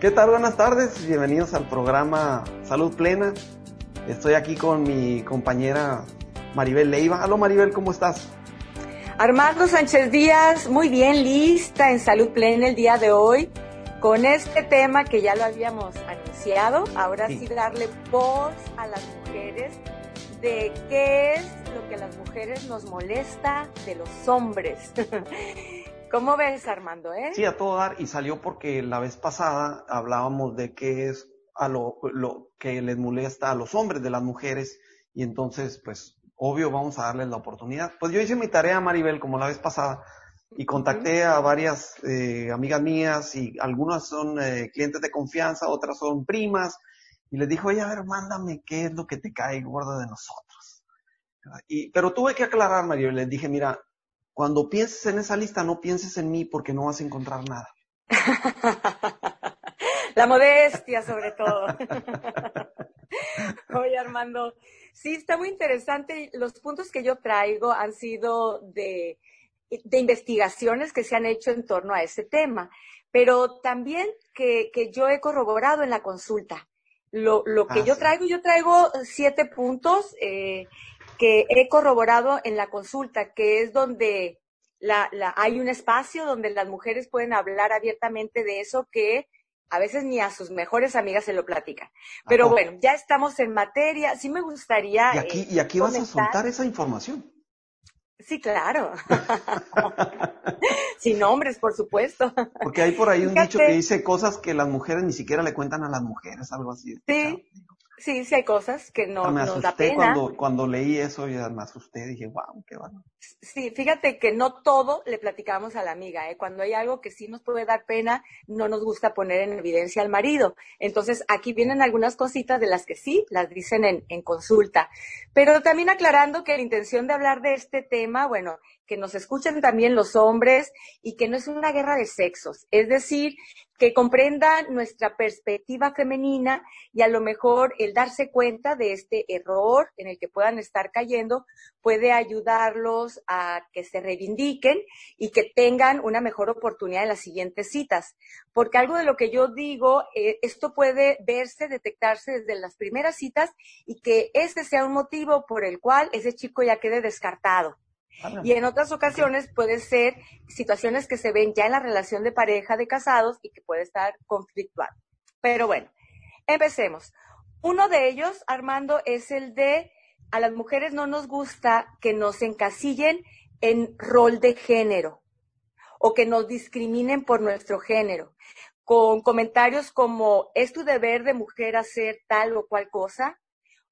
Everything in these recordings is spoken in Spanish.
¿Qué tal? Buenas tardes, bienvenidos al programa Salud Plena. Estoy aquí con mi compañera Maribel Leiva. Hola Maribel, ¿cómo estás? Armando Sánchez Díaz, muy bien, lista en Salud Plena el día de hoy con este tema que ya lo habíamos anunciado. Ahora sí, darle voz a las mujeres de qué es lo que a las mujeres nos molesta de los hombres. ¿Cómo ves, Armando? Eh? Sí, a todo dar. Y salió porque la vez pasada hablábamos de qué es a lo, lo que les molesta a los hombres de las mujeres. Y entonces, pues, obvio, vamos a darles la oportunidad. Pues yo hice mi tarea, Maribel, como la vez pasada, y contacté a varias eh, amigas mías, y algunas son eh, clientes de confianza, otras son primas, y les dijo, oye, a ver, mándame qué es lo que te cae gorda de nosotros. Y, pero tuve que aclarar, Maribel, les dije, mira, cuando pienses en esa lista, no pienses en mí porque no vas a encontrar nada. La modestia, sobre todo. Oye, Armando, sí, está muy interesante. Los puntos que yo traigo han sido de, de investigaciones que se han hecho en torno a ese tema, pero también que, que yo he corroborado en la consulta. Lo, lo que Ah, yo traigo, yo traigo siete puntos eh, que he corroborado en la consulta, que es donde la, la, hay un espacio donde las mujeres pueden hablar abiertamente de eso que a veces ni a sus mejores amigas se lo platican. Pero poco? bueno, ya estamos en materia. Sí me gustaría. Y aquí, eh, y aquí vas a soltar esa información. Sí, claro. Sin nombres, por supuesto. Porque hay por ahí un Fíjate. dicho que dice cosas que las mujeres ni siquiera le cuentan a las mujeres, algo así. Sí, sí, sí hay cosas que no, Ah, me nos da pena. cuando, cuando leí eso, ya me asusté, dije, wow, qué bueno. Sí, fíjate que no todo le platicamos a la amiga, ¿eh? Cuando hay algo que sí nos puede dar pena, no nos gusta poner en evidencia al marido. Entonces, aquí vienen algunas cositas de las que sí las dicen en, en consulta. Pero también aclarando que la intención de hablar de este tema, bueno, que nos escuchen también los hombres y que no es una guerra de sexos. Es decir, que comprendan nuestra perspectiva femenina y a lo mejor el darse cuenta de este error en el que puedan estar cayendo puede ayudarlos a que se reivindiquen y que tengan una mejor oportunidad en las siguientes citas. Porque algo de lo que yo digo, eh, esto puede verse, detectarse desde las primeras citas y que ese sea un motivo por el cual ese chico ya quede descartado. Y en otras ocasiones puede ser situaciones que se ven ya en la relación de pareja de casados y que puede estar conflictual. Pero bueno, empecemos. Uno de ellos, Armando, es el de a las mujeres no nos gusta que nos encasillen en rol de género o que nos discriminen por nuestro género, con comentarios como es tu deber de mujer hacer tal o cual cosa,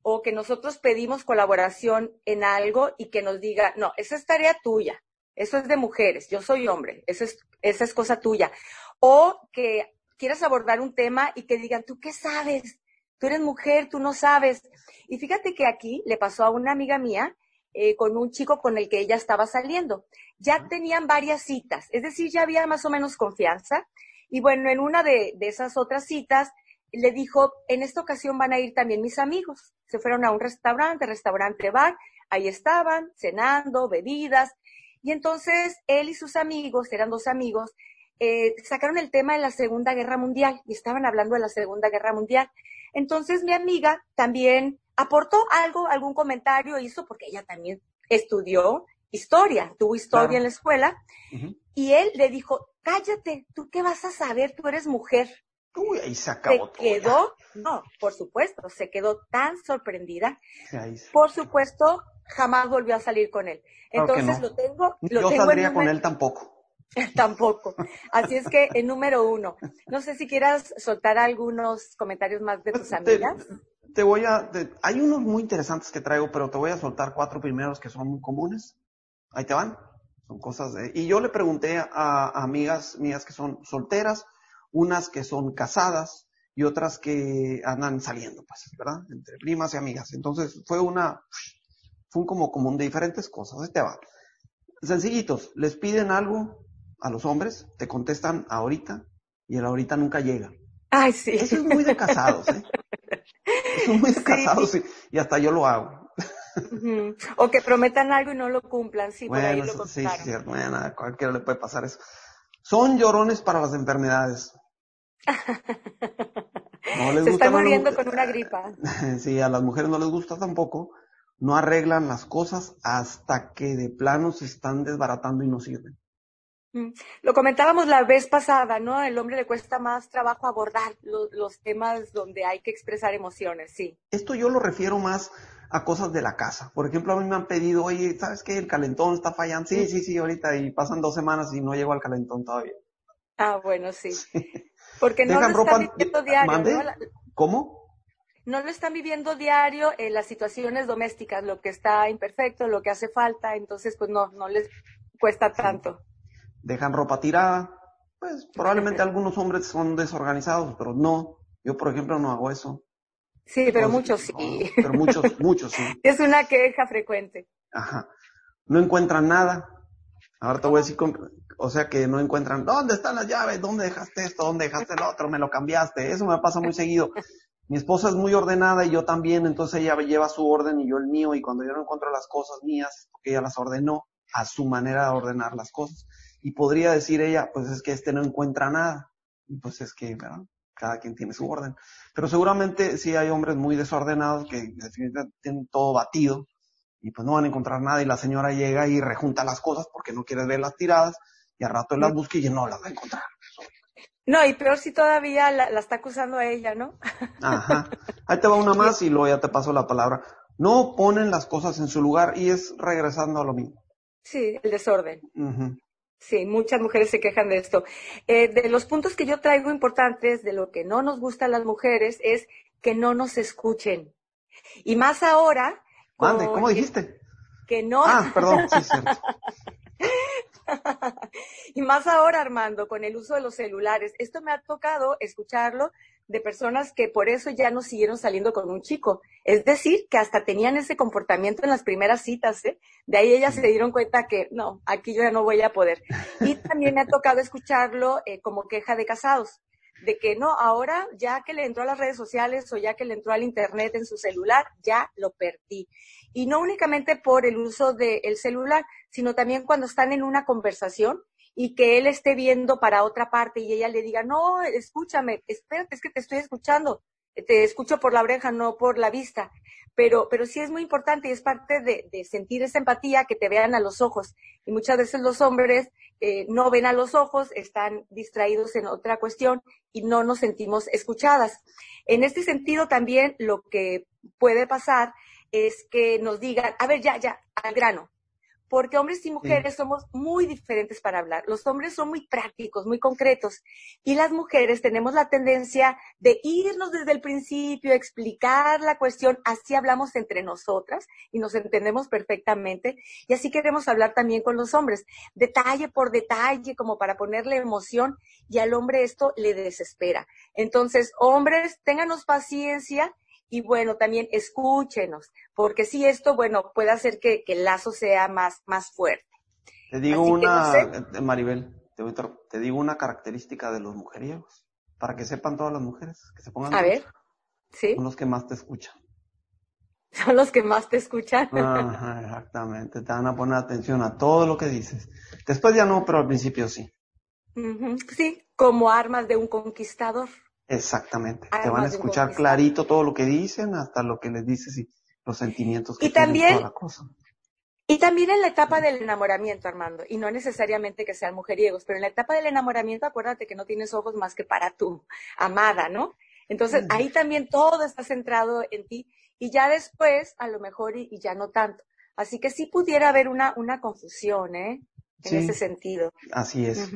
o que nosotros pedimos colaboración en algo y que nos diga, no, esa es tarea tuya, eso es de mujeres, yo soy hombre, esa es, esa es cosa tuya. O que quieras abordar un tema y que digan, ¿tú qué sabes? Tú eres mujer, tú no sabes. Y fíjate que aquí le pasó a una amiga mía eh, con un chico con el que ella estaba saliendo. Ya tenían varias citas, es decir, ya había más o menos confianza. Y bueno, en una de, de esas otras citas, le dijo, en esta ocasión van a ir también mis amigos. Se fueron a un restaurante, restaurante bar, ahí estaban, cenando, bebidas. Y entonces él y sus amigos, eran dos amigos, eh, sacaron el tema de la Segunda Guerra Mundial y estaban hablando de la Segunda Guerra Mundial. Entonces mi amiga también aportó algo, algún comentario hizo, porque ella también estudió historia, tuvo historia Claro. en la escuela, y él le dijo, cállate, ¿tú qué vas a saber? Tú eres mujer Uy, ahí se se acabó ya. quedó, no, por supuesto, se quedó tan sorprendida. Se- Por supuesto, jamás volvió a salir con él. Entonces no. lo tengo, lo Yo tengo en saldría con él tampoco. tampoco. Así es que en número uno, no sé si quieras soltar algunos comentarios más de tus Te, amigas. te voy a, te- hay unos muy interesantes que traigo, pero te voy a soltar cuatro primeros que son muy comunes. Ahí te van. Son cosas de, y yo le pregunté a, a amigas mías que son solteras, unas que son casadas y otras que andan saliendo, pues, ¿verdad? Entre primas y amigas. Entonces fue una, fue un como común de diferentes cosas. Ahí te va. Sencillitos, les piden algo a los hombres, te contestan ahorita y el ahorita nunca llega. Ay, sí. Eso es muy de casados, ¿eh? Eso es muy de Sí. casados y, y hasta yo lo hago. O que prometan algo y no lo cumplan, sí, por ahí bueno, lo sí, contaron. sí, cierto. Bueno, a cualquiera le puede pasar eso. Son llorones para las enfermedades. Se está muriendo con una gripa. sí, a las mujeres no les gusta tampoco. No arreglan las cosas hasta que de plano se están desbaratando y no sirven. Mm. Lo comentábamos la vez pasada, ¿no? El hombre le cuesta más trabajo abordar los, temas donde hay que expresar emociones, sí. Esto yo lo refiero más a cosas de la casa. Por ejemplo, a mí me han pedido, oye, ¿sabes qué? El calentón está fallando. Sí, sí, sí, ahorita. Y pasan dos semanas y no llego al calentón todavía. Ah, bueno, sí. Porque no lo están viviendo diario. ¿Cómo? No lo están viviendo diario en las situaciones domésticas, lo que está imperfecto, lo que hace falta, entonces pues no, no les cuesta tanto dejan ropa tirada. Pues probablemente algunos hombres son desorganizados, pero no. Yo, por ejemplo, no hago eso. Sí, pero muchos sí. pero muchos, muchos sí. Es una queja frecuente. Ajá. No encuentran nada. Ahora voy a decir, o sea que no encuentran, ¿dónde están las llaves? ¿Dónde dejaste esto? ¿Dónde dejaste el otro? Me lo cambiaste. Eso me pasa muy seguido. Mi esposa es muy ordenada y yo también, entonces ella lleva su orden y yo el mío y cuando yo no encuentro las cosas mías, porque ella las ordenó a su manera de ordenar las cosas. Y podría decir ella, pues es que este no encuentra nada. Pues es que. Cada quien tiene su orden. Pero seguramente sí hay hombres muy desordenados que definitivamente tienen todo batido y pues no van a encontrar nada y la señora llega y rejunta las cosas porque no quiere ver las tiradas y al rato él las busca y no las va a encontrar. No, y peor si todavía la, la, está acusando a ella, ¿no? Ajá. Ahí te va una más y luego ya te paso la palabra. No ponen las cosas en su lugar y es regresando a lo mismo. Sí, el desorden. Sí, muchas mujeres se quejan de esto. Eh, de los puntos que yo traigo importantes de lo que no nos gusta a las mujeres es que no nos escuchen. Y más ahora. Mande, ¿cómo dijiste? Que no. Ah, perdón, sí, cierto. y más ahora, Armando, con el uso de los celulares. Esto me ha tocado escucharlo de personas que por eso ya no siguieron saliendo con un chico. Es decir, que hasta tenían ese comportamiento en las primeras citas, ¿eh? De ahí ellas se dieron cuenta que no, aquí yo ya no voy a poder. Y también me ha tocado escucharlo eh, como queja de casados, de que no, ahora ya que le entró a las redes sociales o ya que le entró al internet en su celular, ya lo perdí. Y no únicamente por el uso del celular, sino también cuando están en una conversación y que él esté viendo para otra parte y ella le diga, no, escúchame, espérate, es que te estoy escuchando, te escucho por la oreja, no por la vista. Pero, pero sí es muy importante y es parte de, sentir esa empatía, que te vean a los ojos. Y muchas veces los hombres eh, no ven a los ojos, están distraídos en otra cuestión y no nos sentimos escuchadas. En este sentido también lo que puede pasar es que nos digan, a ver, ya, ya, al grano, porque hombres y mujeres somos muy diferentes para hablar. Los hombres son muy prácticos, muy concretos, y las mujeres tenemos la tendencia de irnos desde el principio, explicar la cuestión, así hablamos entre nosotras y nos entendemos perfectamente, y así queremos hablar también con los hombres, detalle por detalle, como para ponerle emoción, y al hombre esto le desespera. Entonces, hombres, ténganos paciencia y bueno, también escúchenos, porque si esto, bueno, puede hacer que, el lazo sea más, más fuerte. Te digo una, eh, Maribel, te, digo una característica de los mujeriegos, para que sepan todas las mujeres, que se pongan. A ver, sí. Son los que más te escuchan. Son los que más te escuchan. Ajá, exactamente, te van a poner atención a todo lo que dices. Después ya no, pero al principio sí. Sí, como armas de un conquistador. Exactamente. Te van a escuchar clarito todo lo que dicen, hasta lo que les dices y los sentimientos que y también, toda la cosa. Y también en la etapa del enamoramiento, Armando, y no necesariamente que sean mujeriegos, pero en la etapa del enamoramiento acuérdate que no tienes ojos más que para tu amada, ¿no? Entonces ahí también todo está centrado en ti y ya después a lo mejor y, ya no tanto. Así que sí pudiera haber una, una confusión, ¿eh? En ese sentido. Así es.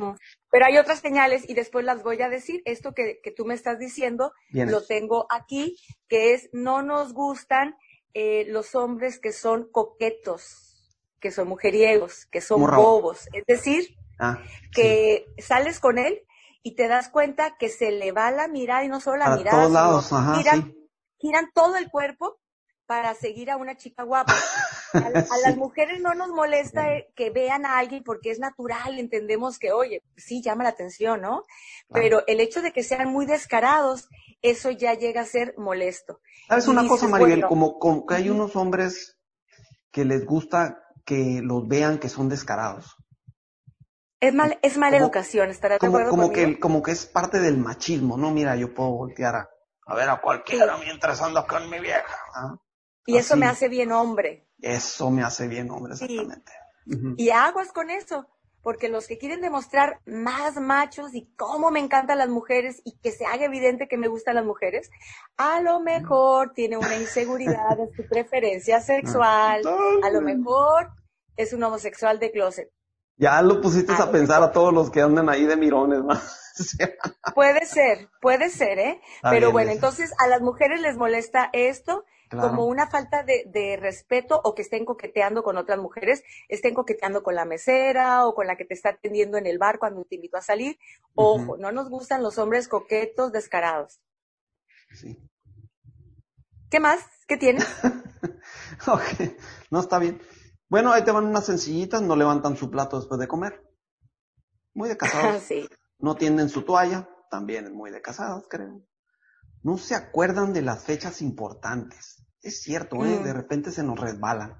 Pero hay otras señales y después las voy a decir. Esto que, que tú me estás diciendo, lo tengo aquí, que es no nos gustan eh, los hombres que son coquetos, que son mujeriegos, que son bobos. Es decir, ah, que sales con él y te das cuenta que se le va la mirada y no solo la mirada, todos lados, giran, giran todo el cuerpo para seguir a una chica guapa. A, las mujeres no nos molesta que vean a alguien porque es natural, entendemos que, oye, sí llama la atención, ¿no? Pero el hecho de que sean muy descarados, eso ya llega a ser molesto. ¿Sabes una cosa, Maribel? como, como que hay unos hombres que les gusta que los vean que son descarados. Es, mal, es mala educación, estará de como, acuerdo como conmigo? que como que es parte del machismo, ¿no? Mira, yo puedo voltear a, a ver a cualquiera mientras ando con mi vieja. ¿ah? Y eso me hace bien hombre. Eso me hace bien, hombre, Sí. exactamente. Y aguas con eso, porque los que quieren demostrar más machos y cómo me encantan las mujeres y que se haga evidente que me gustan las mujeres, a lo mejor tiene una inseguridad en su preferencia sexual, a lo mejor es un homosexual de closet. Ya lo pusiste Ah, a pensar a todos los que andan ahí de mirones. Puede ser, puede ser, ¿eh? Está Pero bueno, eso. entonces a las mujeres les molesta esto Claro. como una falta de, de respeto o que estén coqueteando con otras mujeres, estén coqueteando con la mesera o con la que te está atendiendo en el bar cuando te invitó a salir. Ojo, no nos gustan los hombres coquetos descarados. Sí. ¿Qué más? ¿Qué tienes? Ok, no está bien. Bueno, ahí te van unas sencillitas, no levantan su plato después de comer. Muy de casados. sí. No tienden su toalla, también es muy de casados, creo. No se acuerdan de las fechas importantes. Es cierto, ¿eh? Mm. De repente se nos resbalan.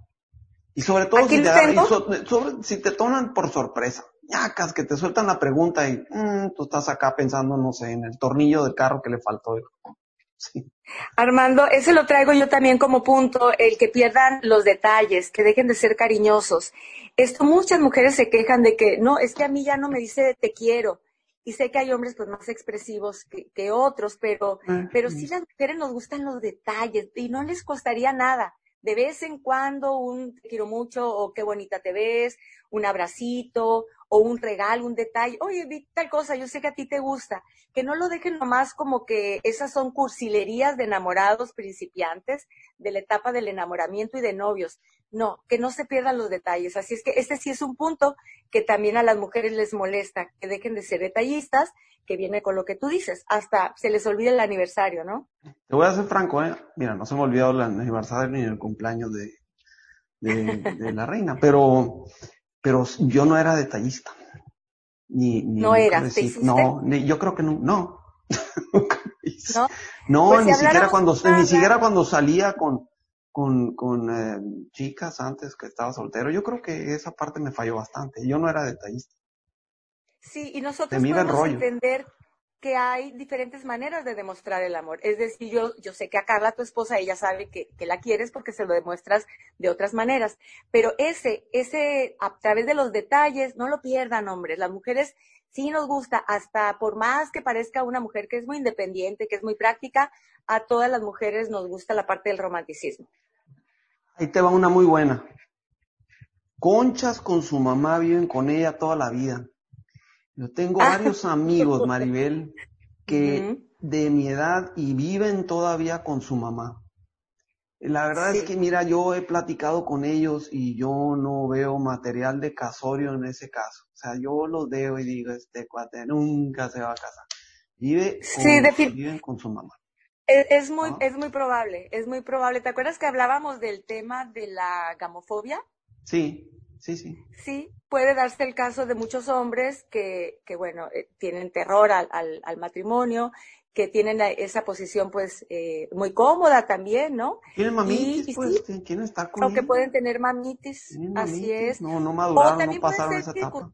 Y sobre todo si te, y so- sobre- si te toman por sorpresa. ñacas, que te sueltan la pregunta y mm, tú estás acá pensando, no sé, en el tornillo del carro que le faltó. Sí. Armando, ese lo traigo yo también como punto, el que pierdan los detalles, que dejen de ser cariñosos. Esto muchas mujeres se quejan de que, no, es que a mí ya no me dice te quiero. Y sé que hay hombres pues más expresivos que, que otros, pero, pero sí las mujeres nos gustan los detalles y no les costaría nada. De vez en cuando un te quiero mucho o qué bonita te ves, un abracito o un regalo, un detalle. Oye, vi tal cosa, yo sé que a ti te gusta. Que no lo dejen nomás como que esas son cursilerías de enamorados principiantes de la etapa del enamoramiento y de novios. No, que no se pierdan los detalles. Así es que este sí es un punto que también a las mujeres les molesta, que dejen de ser detallistas, que viene con lo que tú dices, hasta se les olvida el aniversario, ¿no? Te voy a ser franco, ¿eh? Mira, no se me ha olvidado el aniversario ni el cumpleaños de, de, de la reina, pero, pero yo no era detallista. Ni, ni No nunca eras, lo ¿te hice. hiciste? No, ni- yo creo que no, no. Nunca lo hice. ¿No? No, Pues si ni siquiera cuando, ni siquiera cuando salía con, con, con eh, chicas antes que estaba soltero. Yo creo que esa parte me falló bastante. Yo no era detallista. Sí, y nosotros podemos rollo. entender que hay diferentes maneras de demostrar el amor. Es decir, yo, yo sé que a Carla, tu esposa, ella sabe que, que la quieres porque se lo demuestras de otras maneras. Pero ese, ese, a través de los detalles, no lo pierdan, hombres. Las mujeres sí nos gusta, hasta por más que parezca una mujer que es muy independiente, que es muy práctica, a todas las mujeres nos gusta la parte del romanticismo. Ahí te va una muy buena. Conchas con su mamá viven con ella toda la vida. Yo tengo Ah. varios amigos, Maribel, que de mi edad y viven todavía con su mamá. La verdad Sí. es que, mira, yo he platicado con ellos y yo no veo material de casorio en ese caso. O sea, yo los veo y digo, este cuate nunca se va a casar. Vive con, Sí, viven con su mamá. Es, es muy, es muy probable, es muy probable. ¿Te acuerdas que hablábamos del tema de la gamofobia? Sí, sí, sí. Sí, puede darse el caso de muchos hombres que, que bueno, eh, tienen terror al, al, al matrimonio, que tienen esa posición pues eh, muy cómoda también, ¿no? Tienen mamitis, y pues, sí. quieren estar con Aunque ella. pueden tener mamitis, así es. No, no O maduraron, no también puede pasaron ser esa etapa.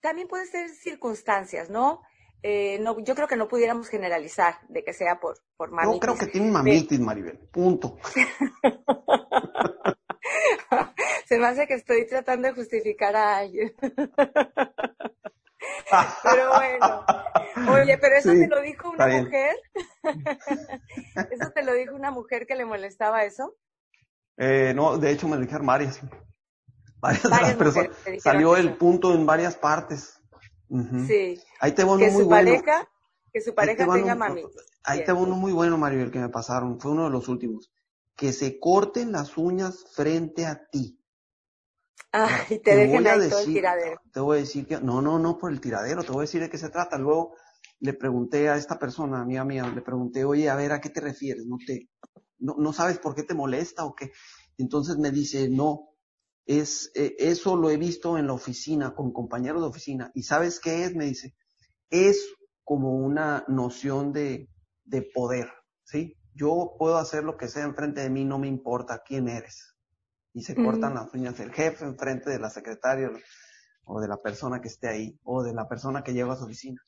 También pueden ser circunstancias, ¿no? Eh, no, yo creo que no pudiéramos generalizar de que sea por, por mamitis. Yo creo que tienen mamitis, Maribel. Punto. Se me hace que estoy tratando de justificar a alguien. Pero bueno. Oye, pero eso Sí, te lo dijo una mujer. eso te lo dijo una mujer que le molestaba eso. Eh, no, de hecho me lo dijeron varias. Varias, de Varias las personas. Salió eso. el punto en varias partes. Sí. Ahí te Que muy su bueno. pareja, que su pareja te tenga mami. Ahí Bien. te uno muy bueno, Maribel, que me pasaron. Fue uno de los últimos. Que se corten las uñas frente a ti. Y te Te dejen voy a ahí todo el decir- tiradero. Te voy a decir que, no, no, no por el tiradero, te voy a decir de qué se trata. Luego le pregunté a esta persona, amiga mía, le pregunté, oye, a ver, ¿a qué te refieres? ¿No te, no, no sabes por qué te molesta o qué? Entonces me dice, no, es, eh, eso lo he visto en la oficina, con compañeros de oficina. ¿Y sabes qué es? Me dice, es como una noción de, de poder, ¿sí? Yo puedo hacer lo que sea enfrente de mí, no me importa quién eres. Y se cortan las uñas el jefe enfrente de la secretaria. o de la persona que esté ahí o de la persona que lleva a su oficina.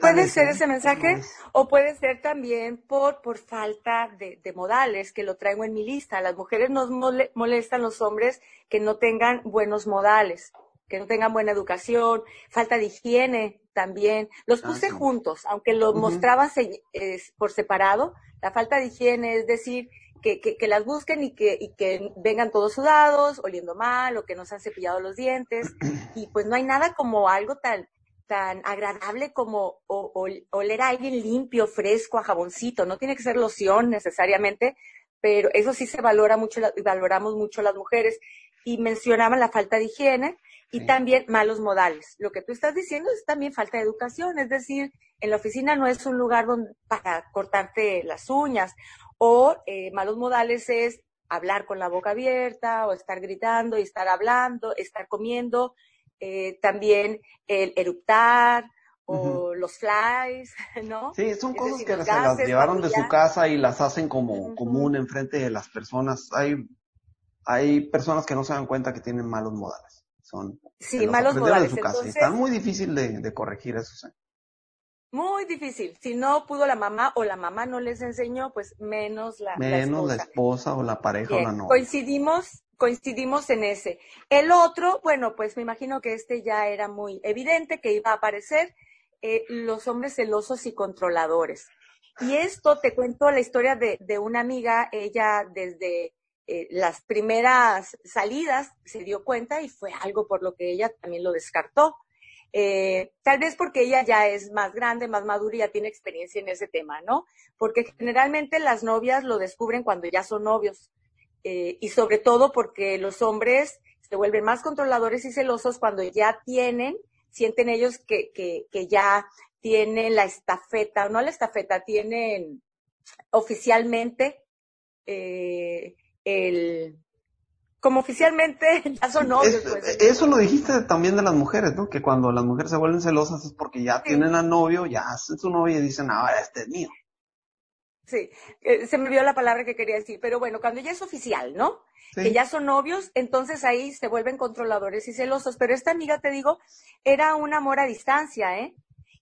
puede ser ese mensaje o puede ser también por, por falta de, de, modales, que lo traigo en mi lista. las mujeres nos molestan los hombres que no tengan buenos modales, que no tengan buena educación, falta de higiene también. Los ah, puse juntos, aunque los mostraba por separado. La falta de higiene, es decir, que, que, las busquen y que, y que vengan todos sudados, oliendo mal, o que no se han cepillado los dientes. Y pues no hay nada como algo tan, tan agradable como oler a alguien limpio, fresco, a jaboncito. No tiene que ser loción necesariamente, pero eso sí se valora mucho y valoramos mucho las mujeres. Y mencionaban la falta de higiene y también malos modales. Lo que tú estás diciendo es también falta de educación, es decir, en la oficina no es un lugar donde, para cortarte las uñas o eh, malos modales es hablar con la boca abierta o estar gritando y estar hablando, estar comiendo, eh, también el eruptar o los flies, ¿no? Sí, son cosas que se las llevaron de su casa y las hacen como común enfrente de las personas. Hay, hay personas que no se dan cuenta que tienen malos modales. Son sí, malos modales. De su casa. Está muy difícil de, de corregir eso. Muy difícil. Si no pudo la mamá o la mamá no les enseñó, pues menos la, menos la, esposa. o la pareja o la novia. Coincidimos, coincidimos en ese. El otro, bueno, pues me imagino que este ya era muy evidente que iba a aparecer, eh, los hombres celosos y controladores. Y esto te cuento la historia de, de una amiga, ella desde eh, las primeras salidas se dio cuenta y fue algo por lo que ella también lo descartó. Eh, tal vez porque ella ya es más grande, más madura y ya tiene experiencia en ese tema, ¿no? Porque generalmente las novias lo descubren cuando ya son novios. Eh, y sobre todo porque los hombres se vuelven más controladores y celosos cuando ya tienen, sienten ellos que, que, ya tienen la estafeta, no la estafeta, tienen oficialmente el, como oficialmente ya son novios. Pues, eso lo dijiste también de las mujeres, ¿no? Que cuando las mujeres se vuelven celosas es porque ya tienen a novio, ya hacen su novio y dicen, ahora este es mío. Sí, eh, se me vio la palabra que quería decir, pero bueno, cuando ya es oficial, ¿no? Que ya son novios, entonces ahí se vuelven controladores y celosos. Pero esta amiga, te digo, era un amor a distancia, ¿eh?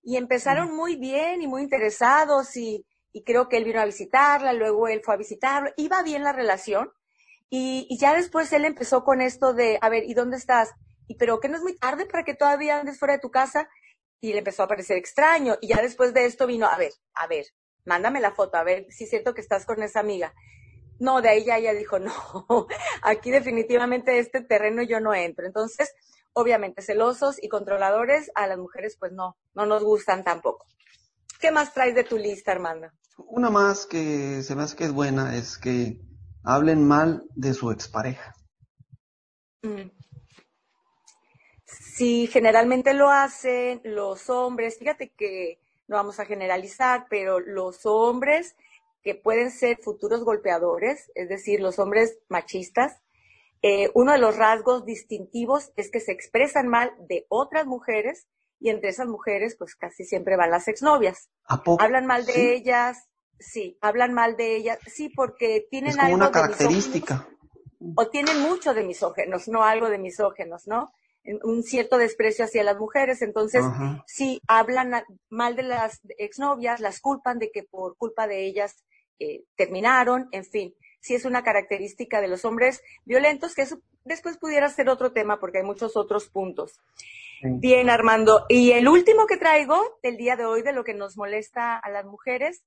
Y empezaron muy bien y muy interesados y, y creo que él vino a visitarla, luego él fue a visitarlo, iba bien la relación, y, ya después él empezó con esto de, a ver, ¿y dónde estás? Y pero que no es muy tarde para que todavía andes fuera de tu casa. Y le empezó a parecer extraño. Y ya después de esto vino, a ver, a ver, mándame la foto, a ver si es cierto que estás con esa amiga. No, de ahí ya ella dijo, no, aquí definitivamente este terreno yo no entro. Entonces, obviamente, celosos y controladores a las mujeres, pues no, no nos gustan tampoco. ¿Qué más traes de tu lista, Armando? Una más que se me hace que es buena es que hablen mal de su expareja. Mm. Sí, generalmente lo hacen los hombres. Fíjate que no vamos a generalizar, pero los hombres que pueden ser futuros golpeadores, es decir, los hombres machistas, eh, uno de los rasgos distintivos es que se expresan mal de otras mujeres y entre esas mujeres pues casi siempre van las exnovias. ¿A poco? Hablan mal de ellas, Sí, hablan mal de ella, sí, porque tienen es como una característica. o tienen mucho de misógenos, no algo de misógenos, ¿no? Un cierto desprecio hacia las mujeres, entonces sí hablan mal de las exnovias, las culpan de que por culpa de ellas eh, terminaron, en fin, sí es una característica de los hombres violentos, que eso después pudiera ser otro tema porque hay muchos otros puntos. Bien, Armando. Y el último que traigo del día de hoy de lo que nos molesta a las mujeres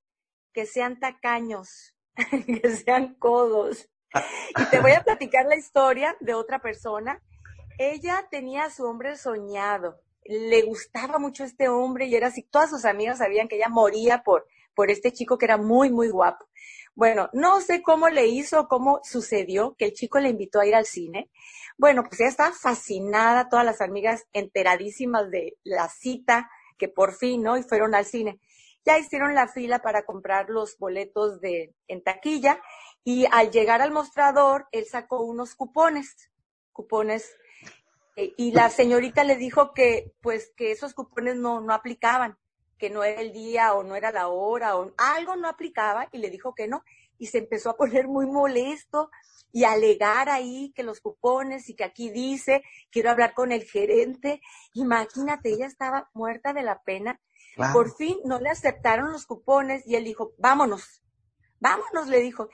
que sean tacaños, que sean codos. Y te voy a platicar la historia de otra persona. Ella tenía a su hombre soñado, le gustaba mucho este hombre y era así, todas sus amigas sabían que ella moría por, por este chico que era muy, muy guapo. Bueno, no sé cómo le hizo, cómo sucedió que el chico le invitó a ir al cine. Bueno, pues ella estaba fascinada, todas las amigas enteradísimas de la cita que por fin, ¿no? Y fueron al cine ya hicieron la fila para comprar los boletos de, en taquilla y al llegar al mostrador, él sacó unos cupones, cupones, eh, y la señorita le dijo que, pues, que esos cupones no, no aplicaban, que no era el día o no era la hora o algo no aplicaba y le dijo que no y se empezó a poner muy molesto y alegar ahí que los cupones y que aquí dice, quiero hablar con el gerente. Imagínate, ella estaba muerta de la pena. Por fin no le aceptaron los cupones y él dijo, vámonos, vámonos, le dijo.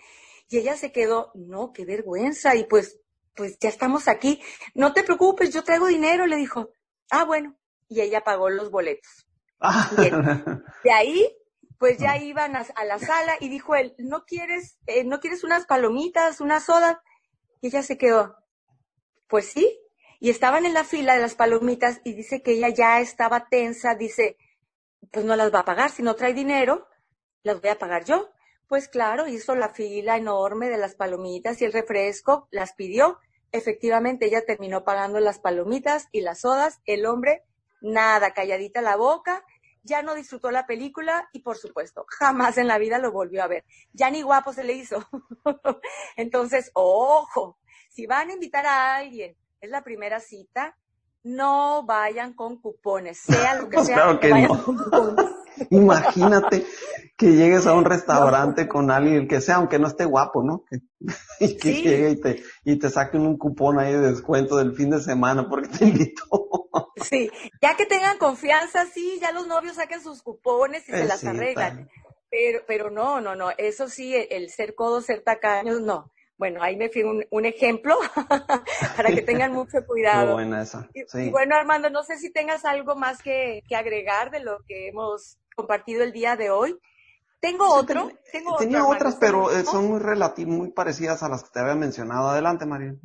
Y ella se quedó, no, qué vergüenza. Y pues, pues ya estamos aquí. No te preocupes, yo traigo dinero, le dijo. Ah, bueno. Y ella pagó los boletos. Ah. de ahí pues ya iban a, la sala y dijo él, ¿no quieres, eh, ¿no quieres unas palomitas, una soda? Y ella se quedó, pues sí. Y estaban en la fila de las palomitas y dice que ella ya estaba tensa, dice, pues no las va a pagar, si no trae dinero, las voy a pagar yo. Pues claro, hizo la fila enorme de las palomitas y el refresco, las pidió. Efectivamente, ella terminó pagando las palomitas y las sodas. El hombre, nada, calladita la boca, ya no disfrutó la película y por supuesto, jamás en la vida lo volvió a ver. Ya ni guapo se le hizo. Entonces, ojo, si van a invitar a alguien, es la primera cita, no vayan con cupones, sea lo que sea. claro que no. Imagínate que llegues a un restaurante con alguien que sea, aunque no esté guapo, ¿no? y que llegue y te, y te saquen un cupón ahí de descuento del fin de semana porque te invitó. Sí, ya que tengan confianza, sí, ya los novios saquen sus cupones y se las arreglan. Pero, pero no, no, no, eso sí, el ser codo, ser tacaños, no. Bueno, ahí me fui un, ejemplo para que tengan mucho cuidado. buena esa. Y, bueno, Armando, no sé si tengas algo más que, agregar de lo que hemos compartido el día de hoy. Tengo otro. tengo tenía otras, pero eh, son muy muy parecidas a las que te había mencionado. Adelante, María.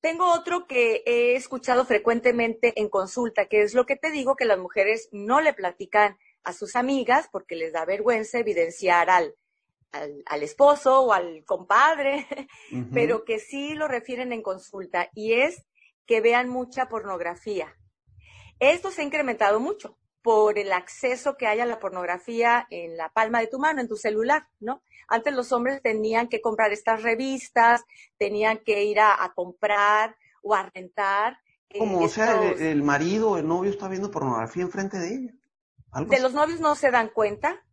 Tengo otro que he escuchado frecuentemente en consulta, que es lo que te digo que las mujeres no le platican a sus amigas porque les da vergüenza evidenciar al, al, esposo o al compadre, pero que sí lo refieren en consulta y es que vean mucha pornografía. Esto se ha incrementado mucho por el acceso que hay a la pornografía en la palma de tu mano, en tu celular, ¿no? Antes los hombres tenían que comprar estas revistas, tenían que ir a, comprar o a rentar. Eh, Como, o sea, el, marido, el novio está viendo pornografía enfrente de ella. de los novios no se dan cuenta,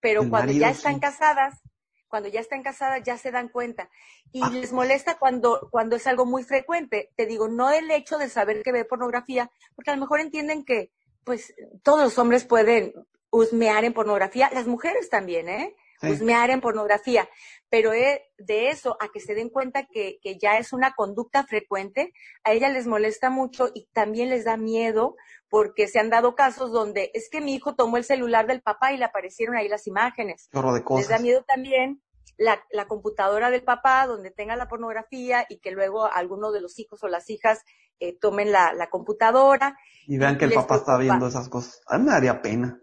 pero cuando ya están casadas, cuando ya están casadas ya se dan cuenta. Y ah. les molesta cuando, cuando es algo muy frecuente. Te digo, no el hecho de saber que ve pornografía, porque a lo mejor entienden que pues todos los hombres pueden husmear en pornografía, las mujeres también, ¿eh? Husmear en pornografía, pero de eso a que se den cuenta que, que ya es una conducta frecuente, a ella les molesta mucho y también les da miedo porque se han dado casos donde es que mi hijo tomó el celular del papá y le aparecieron ahí las imágenes. De Les da miedo también la, la, computadora del papá donde tenga la pornografía y que luego alguno de los hijos o las hijas eh, tomen la, la, computadora. Y vean que el papá está viendo esas cosas. A mí me daría pena.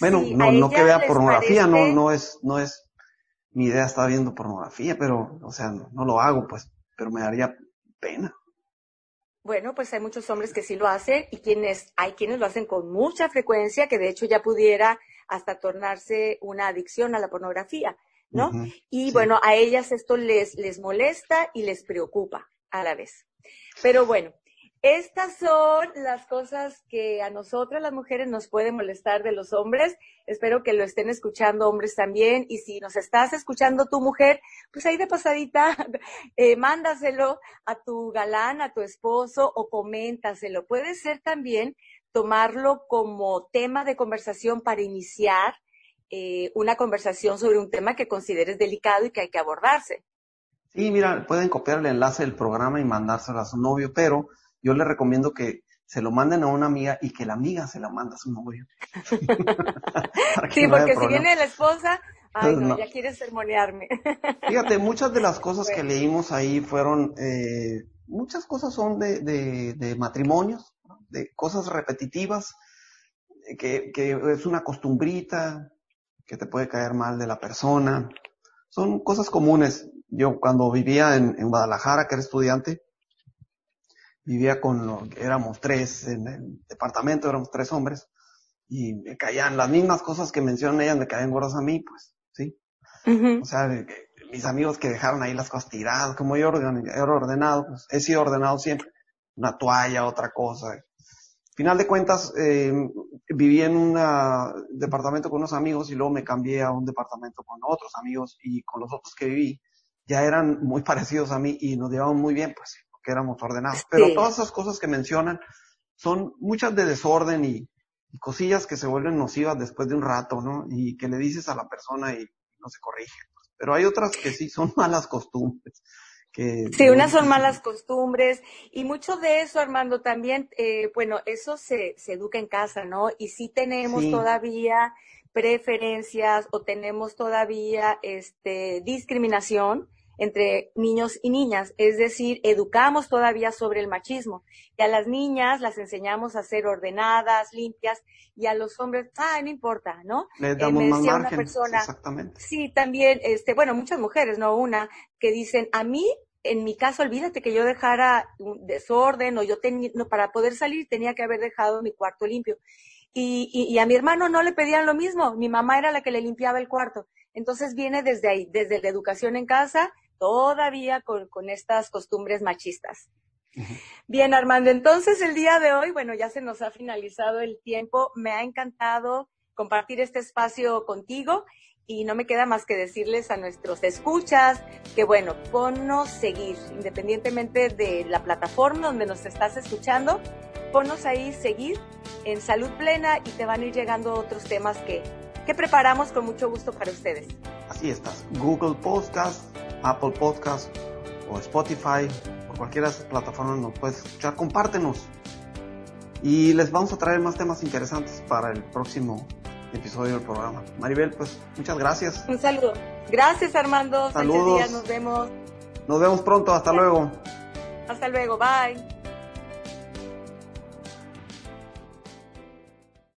Bueno, no, no que vea pornografía, no, no es, no es mi idea estar viendo pornografía, pero, o sea, no, lo hago, pues, pero me daría pena. Bueno, pues hay muchos hombres que sí lo hacen y quienes, hay quienes lo hacen con mucha frecuencia, que de hecho ya pudiera hasta tornarse una adicción a la pornografía, ¿no? y bueno, a ellas esto les, les molesta y les preocupa a la vez. Pero bueno, estas son las cosas que a nosotras las mujeres nos pueden molestar de los hombres. Espero que lo estén escuchando hombres también. Y si nos estás escuchando tu mujer, pues ahí de pasadita, eh, mándaselo a tu galán, a tu esposo o coméntaselo. Puede ser también tomarlo como tema de conversación para iniciar eh, una conversación sobre un tema que consideres delicado y que hay que abordarse. Sí, mira, pueden copiar el enlace del programa y mandárselo a su novio, pero yo le recomiendo que se lo manden a una amiga y que la amiga se la manda a su novio. sí, porque si viene la esposa, ay, no, ya quiere sermonearme. Fíjate, muchas de las cosas que leímos ahí fueron, eh, muchas cosas son de, de, de matrimonios, de cosas repetitivas, que, que es una costumbrita, que te puede caer mal de la persona. Son cosas comunes yo cuando vivía en, Guadalajara, que era estudiante, vivía con, lo, éramos tres en el departamento, éramos tres hombres, y me caían las mismas cosas que mencionan ellas, me caían gordas a mí, pues, ¿sí? O sea, mis amigos que dejaron ahí las cosas tiradas, como yo era ordenado, pues he sido ordenado siempre, una toalla, otra cosa. final de cuentas, eh, viví en un departamento con unos amigos y luego me cambié a un departamento con otros amigos y con los otros que viví ya eran muy parecidos a mí y nos llevaban muy bien, pues, porque éramos ordenados. Pero todas esas cosas que mencionan son muchas de desorden y, cosillas que se vuelven nocivas después de un rato, ¿no? Y que le dices a la persona y no se corrige. Pero hay otras que sí son malas costumbres. Que, sí, unas son malas costumbres y mucho de eso, Armando, también, eh, bueno, eso se, se educa en casa, ¿no? Y sí tenemos todavía preferencias o tenemos todavía este, discriminación entre niños y niñas, es decir, educamos todavía sobre el machismo. Y a las niñas las enseñamos a ser ordenadas, limpias, y a los hombres, ah, no importa, ¿no? Le eh, damos más una persona, exactamente. Sí, también, este, bueno, muchas mujeres, no una, que dicen, a mí, en mi caso, olvídate que yo dejara un desorden o yo tenía, no, para poder salir tenía que haber dejado mi cuarto limpio. Y, y, y a mi hermano no le pedían lo mismo, mi mamá era la que le limpiaba el cuarto. Entonces viene desde ahí, desde la educación en casa, todavía con, estas costumbres machistas. Bien, Armando, entonces el día de hoy, bueno, ya se nos ha finalizado el tiempo. Me ha encantado compartir este espacio contigo y no me queda más que decirles a nuestros escuchas que, bueno, ponnos seguir, independientemente de la plataforma donde nos estás escuchando, ponnos ahí seguir en Salud Plena y te van a ir llegando otros temas que, que preparamos con mucho gusto para ustedes. Así estás. Google Podcast, Apple Podcast o Spotify, o cualquiera de esas plataformas nos puedes escuchar, compártenos. Y les vamos a traer más temas interesantes para el próximo episodio del programa. Maribel, pues muchas gracias. Un saludo. Gracias Armando. Saludos. nos vemos. Nos vemos pronto. Hasta luego. Hasta luego. Bye.